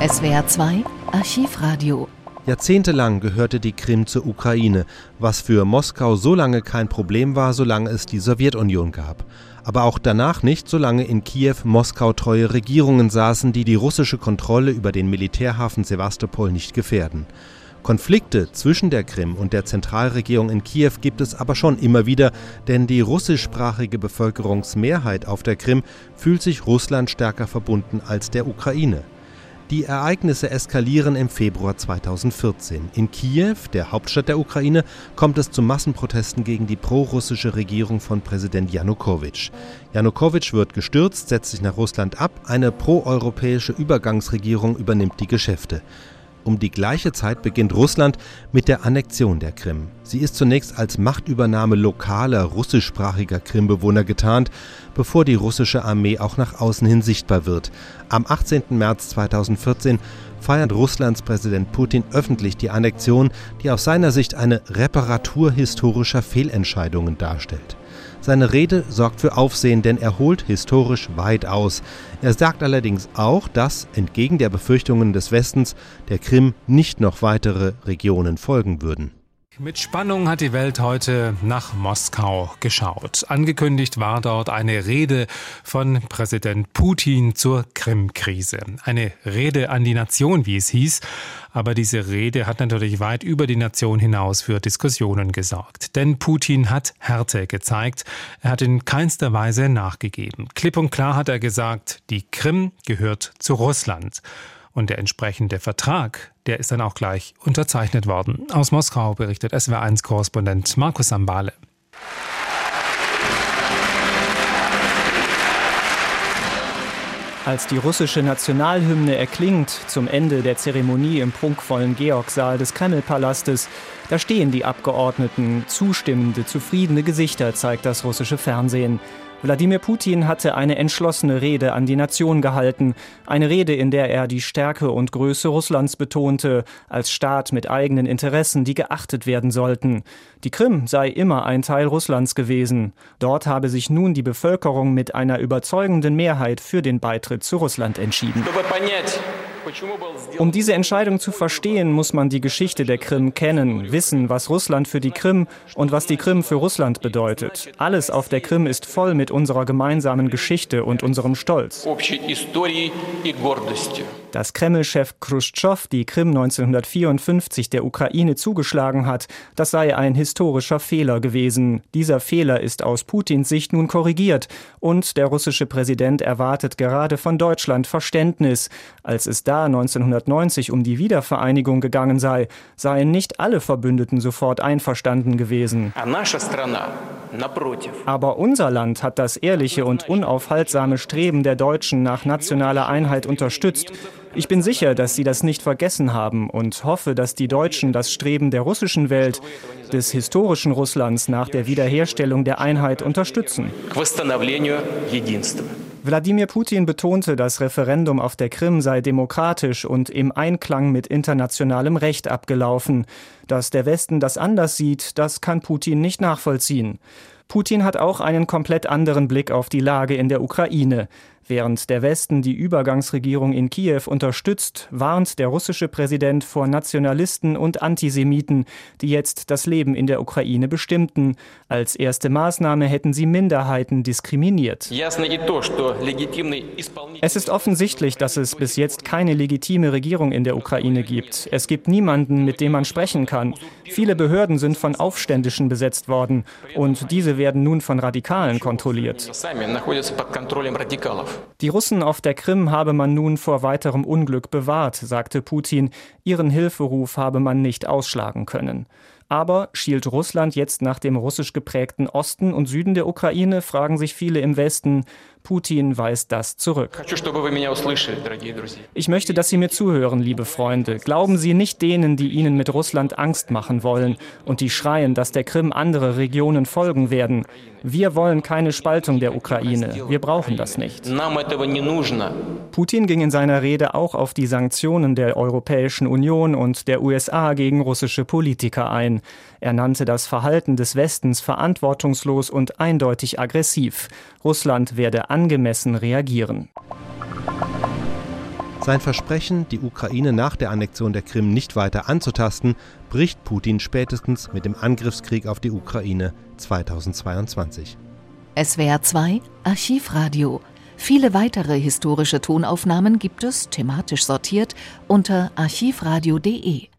SWR 2 Archivradio. Jahrzehntelang gehörte die Krim zur Ukraine, was für Moskau so lange kein Problem war, solange es die Sowjetunion gab. Aber auch danach nicht, solange in Kiew Moskau treue Regierungen saßen, die die russische Kontrolle über den Militärhafen Sevastopol nicht gefährden. Konflikte zwischen der Krim und der Zentralregierung in Kiew gibt es aber schon immer wieder, denn die russischsprachige Bevölkerungsmehrheit auf der Krim fühlt sich Russland stärker verbunden als der Ukraine. Die Ereignisse eskalieren im Februar 2014. In Kiew, der Hauptstadt der Ukraine, kommt es zu Massenprotesten gegen die prorussische Regierung von Präsident Janukowitsch. Janukowitsch wird gestürzt, setzt sich nach Russland ab, eine proeuropäische Übergangsregierung übernimmt die Geschäfte. Um die gleiche Zeit beginnt Russland mit der Annexion der Krim. Sie ist zunächst als Machtübernahme lokaler russischsprachiger Krimbewohner getarnt, bevor die russische Armee auch nach außen hin sichtbar wird. Am 18. März 2014 feiert Russlands Präsident Putin öffentlich die Annexion, die aus seiner Sicht eine Reparatur historischer Fehlentscheidungen darstellt. Seine Rede sorgt für Aufsehen, denn er holt historisch weit aus. Er sagt allerdings auch, dass, entgegen der Befürchtungen des Westens, der Krim nicht noch weitere Regionen folgen würden. Mit Spannung hat die Welt heute nach Moskau geschaut. Angekündigt war dort eine Rede von Präsident Putin zur Krim-Krise. Eine Rede an die Nation, wie es hieß. Aber diese Rede hat natürlich weit über die Nation hinaus für Diskussionen gesorgt. Denn Putin hat Härte gezeigt. Er hat in keinster Weise nachgegeben. Klipp und klar hat er gesagt, die Krim gehört zu Russland. Und der entsprechende Vertrag, der ist dann auch gleich unterzeichnet worden. Aus Moskau berichtet SWR1-Korrespondent Markus Sambale. Als die russische Nationalhymne erklingt zum Ende der Zeremonie im prunkvollen Georgsaal des Kremlpalastes, da stehen die Abgeordneten, zustimmende, zufriedene Gesichter zeigt das russische Fernsehen. Wladimir Putin hatte eine entschlossene Rede an die Nation gehalten, eine Rede, in der er die Stärke und Größe Russlands betonte, als Staat mit eigenen Interessen, die geachtet werden sollten. Die Krim sei immer ein Teil Russlands gewesen. Dort habe sich nun die Bevölkerung mit einer überzeugenden Mehrheit für den Beitritt zu Russland entschieden. Um diese Entscheidung zu verstehen, muss man die Geschichte der Krim kennen, wissen, was Russland für die Krim und was die Krim für Russland bedeutet. Alles auf der Krim ist voll mit unserer gemeinsamen Geschichte und unserem Stolz. Dass Kreml-Chef Khrushchev die Krim 1954 der Ukraine zugeschlagen hat, das sei ein historischer Fehler gewesen. Dieser Fehler ist aus Putins Sicht nun korrigiert und der russische Präsident erwartet gerade von Deutschland Verständnis. Als es da 1990 um die Wiedervereinigung gegangen sei, seien nicht alle Verbündeten sofort einverstanden gewesen. Aber unser Land hat das ehrliche und unaufhaltsame Streben der Deutschen nach nationaler Einheit unterstützt. Ich bin sicher, dass Sie das nicht vergessen haben und hoffe, dass die Deutschen das Streben der russischen Welt, des historischen Russlands nach der Wiederherstellung der Einheit unterstützen. Wladimir Putin betonte, das Referendum auf der Krim sei demokratisch und im Einklang mit internationalem Recht abgelaufen. Dass der Westen das anders sieht, das kann Putin nicht nachvollziehen. Putin hat auch einen komplett anderen Blick auf die Lage in der Ukraine. Während der Westen die Übergangsregierung in Kiew unterstützt, warnt der russische Präsident vor Nationalisten und Antisemiten, die jetzt das Leben in der Ukraine bestimmten. Als erste Maßnahme hätten sie Minderheiten diskriminiert. Es ist offensichtlich, dass es bis jetzt keine legitime Regierung in der Ukraine gibt. Es gibt niemanden, mit dem man sprechen kann. Viele Behörden sind von Aufständischen besetzt worden und diese werden nun von Radikalen kontrolliert. Die Russen auf der Krim habe man nun vor weiterem Unglück bewahrt, sagte Putin. Ihren Hilferuf habe man nicht ausschlagen können. Aber schielt Russland jetzt nach dem russisch geprägten Osten und Süden der Ukraine, fragen sich viele im Westen. Putin weist das zurück. Ich möchte, dass Sie mir zuhören, liebe Freunde. Glauben Sie nicht denen, die Ihnen mit Russland Angst machen wollen und die schreien, dass der Krim andere Regionen folgen werden. Wir wollen keine Spaltung der Ukraine. Wir brauchen das nicht. Putin ging in seiner Rede auch auf die Sanktionen der Europäischen Union und der USA gegen russische Politiker ein. Er nannte das Verhalten des Westens verantwortungslos und eindeutig aggressiv. Russland werde angemessen reagieren. Sein Versprechen, die Ukraine nach der Annexion der Krim nicht weiter anzutasten, bricht Putin spätestens mit dem Angriffskrieg auf die Ukraine 2022. SWR 2 Archivradio. Viele weitere historische Tonaufnahmen gibt es, thematisch sortiert, unter archivradio.de.